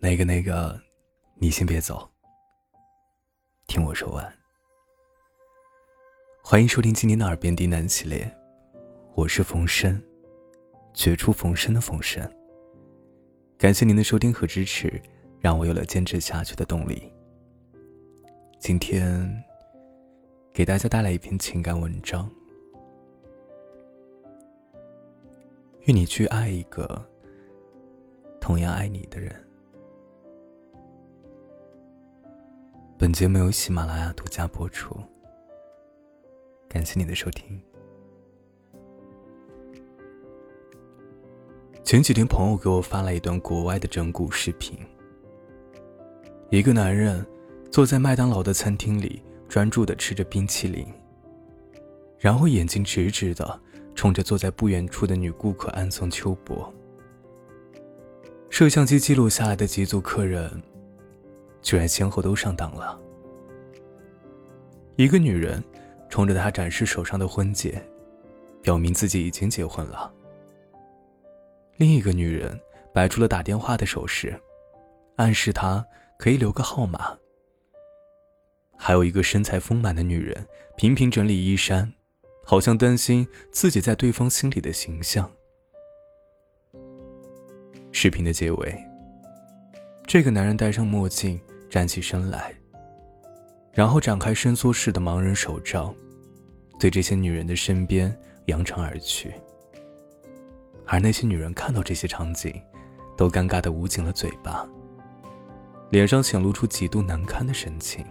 那个那个，你先别走，听我说完。欢迎收听今天的耳边低喃系列，我是冯生，绝处逢生的冯生。感谢您的收听和支持，让我有了坚持下去的动力。今天给大家带来一篇情感文章，愿你去爱一个同样爱你的人。本节目由喜马拉雅独家播出，感谢你的收听。前几天，朋友给我发了一段国外的整蛊视频。一个男人坐在麦当劳的餐厅里，专注的吃着冰淇淋，然后眼睛直直的冲着坐在不远处的女顾客暗送秋波。摄像机记录下来的几组客人。居然先后都上当了。一个女人冲着他展示手上的婚戒，表明自己已经结婚了。另一个女人摆出了打电话的手势，暗示他可以留个号码。还有一个身材丰满的女人频频整理衣衫，好像担心自己在对方心里的形象。视频的结尾，这个男人戴上墨镜。站起身来，然后展开伸缩式的盲人手杖，对这些女人的身边扬长而去。而那些女人看到这些场景，都尴尬的捂紧了嘴巴，脸上显露出极度难堪的神情。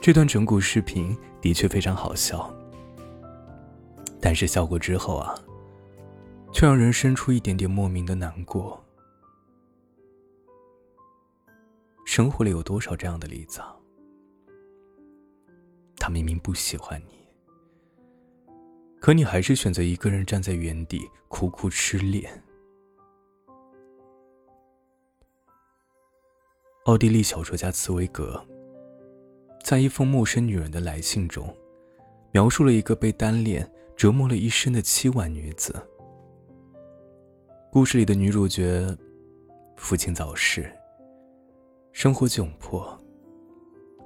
这段整蛊视频的确非常好笑，但是笑过之后啊，却让人生出一点点莫名的难过。生活里有多少这样的例子？啊？他明明不喜欢你，可你还是选择一个人站在原地苦苦痴恋。奥地利小说家茨威格在一封陌生女人的来信中，描述了一个被单恋折磨了一生的凄婉女子。故事里的女主角，父亲早逝。生活窘迫，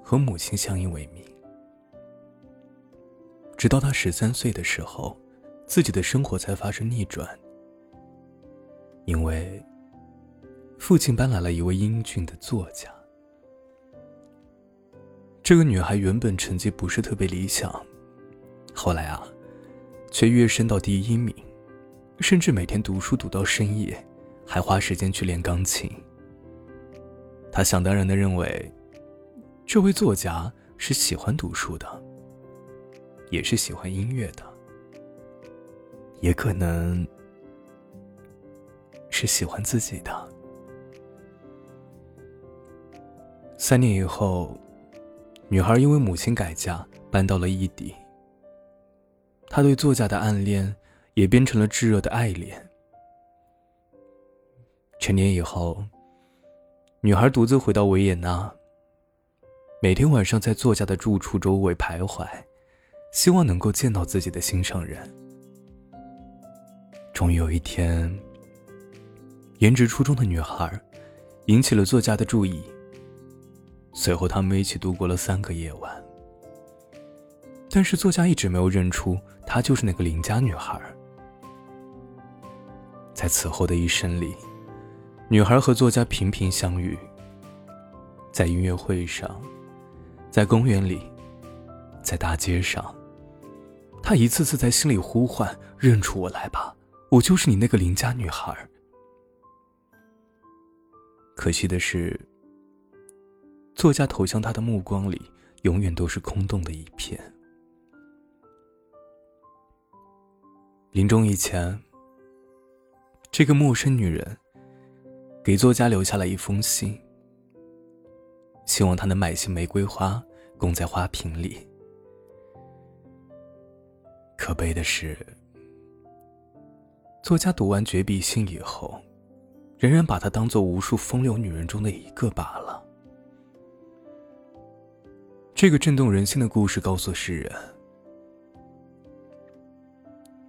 和母亲相依为命。直到她十三岁的时候，自己的生活才发生逆转。因为父亲搬来了一位英俊的作家。这个女孩原本成绩不是特别理想，后来啊，却跃升到第一名，甚至每天读书读到深夜，还花时间去练钢琴。他想当然的认为，这位作家是喜欢读书的，也是喜欢音乐的，也可能是喜欢自己的。三年以后，女孩因为母亲改嫁，搬到了异地。她对作家的暗恋也变成了炙热的爱恋。成年以后。女孩独自回到维也纳，每天晚上在作家的住处周围徘徊，希望能够见到自己的心上人。终于有一天，颜值出众的女孩引起了作家的注意。随后，他们一起度过了三个夜晚。但是，作家一直没有认出她就是那个邻家女孩。在此后的一生里。女孩和作家频频相遇，在音乐会上，在公园里，在大街上。她一次次在心里呼唤：“认出我来吧，我就是你那个邻家女孩。”可惜的是，作家投向他的目光里，永远都是空洞的一片。临终以前，这个陌生女人。给作家留下了一封信，希望他能买些玫瑰花供在花瓶里。可悲的是，作家读完绝笔信以后，仍然把她当做无数风流女人中的一个罢了。这个震动人心的故事告诉世人：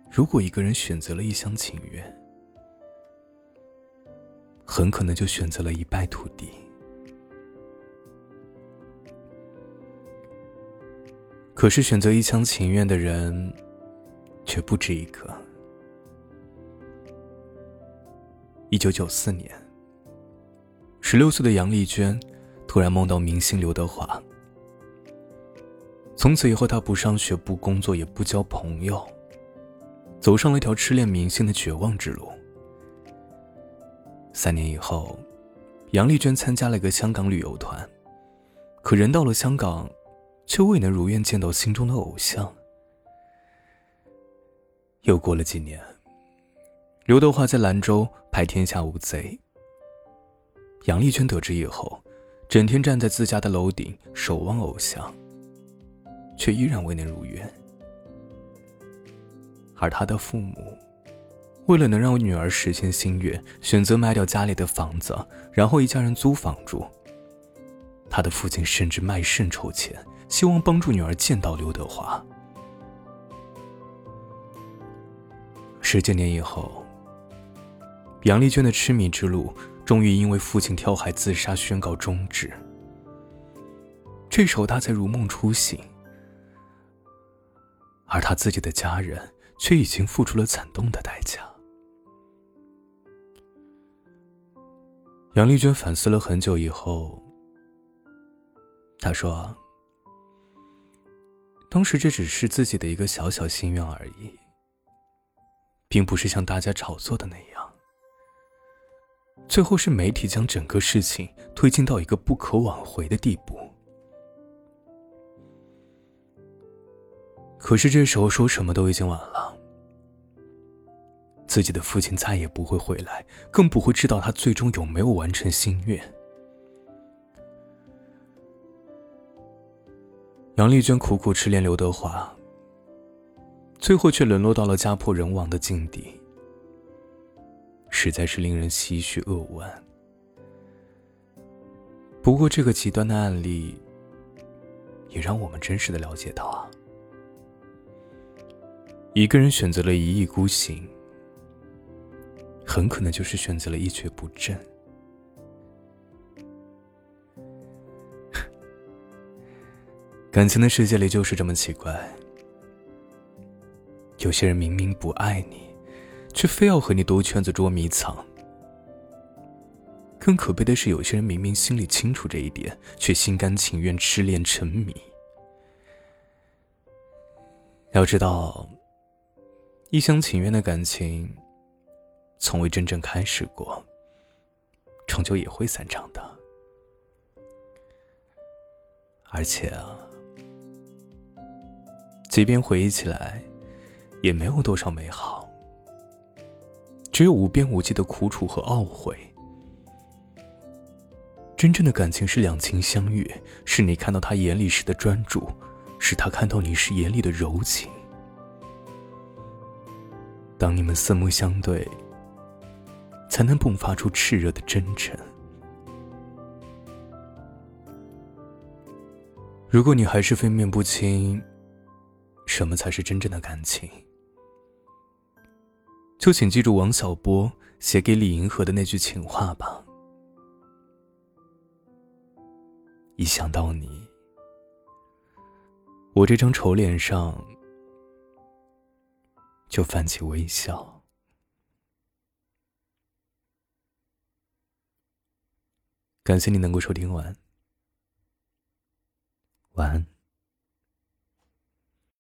如果一个人选择了一厢情愿，很可能就选择了一败涂地。可是选择一厢情愿的人，却不止一个。一九九四年，十六岁的杨丽娟突然梦到明星刘德华。从此以后，她不上学、不工作、也不交朋友，走上了一条痴恋明星的绝望之路。三年以后，杨丽娟参加了一个香港旅游团，可人到了香港。却未能如愿见到心中的偶像。又过了几年，刘德华在兰州拍《天下无贼》，杨丽娟得知以后，整天站在自家的楼顶守望偶像，却依然未能如愿。而他的父母，为了能让女儿实现心愿，选择卖掉家里的房子，然后一家人租房住。他的父亲甚至卖肾筹钱。希望帮助女儿见到刘德华。十几年以后，杨丽娟的痴迷之路终于因为父亲跳海自杀宣告终止。这时候，她才如梦初醒，而她自己的家人却已经付出了惨痛的代价。杨丽娟反思了很久以后，她说。当时这只是自己的一个小小心愿而已，并不是像大家炒作的那样。最后是媒体将整个事情推进到一个不可挽回的地步。可是这时候说什么都已经晚了。自己的父亲再也不会回来，更不会知道他最终有没有完成心愿。杨丽娟苦苦痴恋刘德华，最后却沦落到了家破人亡的境地，实在是令人唏嘘扼腕。不过，这个极端的案例也让我们真实的了解到啊，一个人选择了一意孤行，很可能就是选择了一蹶不振。感情的世界里就是这么奇怪，有些人明明不爱你，却非要和你兜圈子捉迷藏；更可悲的是，有些人明明心里清楚这一点，却心甘情愿痴恋沉迷。要知道，一厢情愿的感情，从未真正开始过，终究也会散场的。而且啊。即便回忆起来，也没有多少美好，只有无边无际的苦楚和懊悔。真正的感情是两情相悦，是你看到他眼里时的专注，是他看到你时眼里的柔情。当你们四目相对，才能迸发出炽热的真诚。如果你还是分辨不清，什么才是真正的感情？就请记住王小波写给李银河的那句情话吧。一想到你，我这张丑脸上就泛起微笑。感谢你能够收听完，晚安。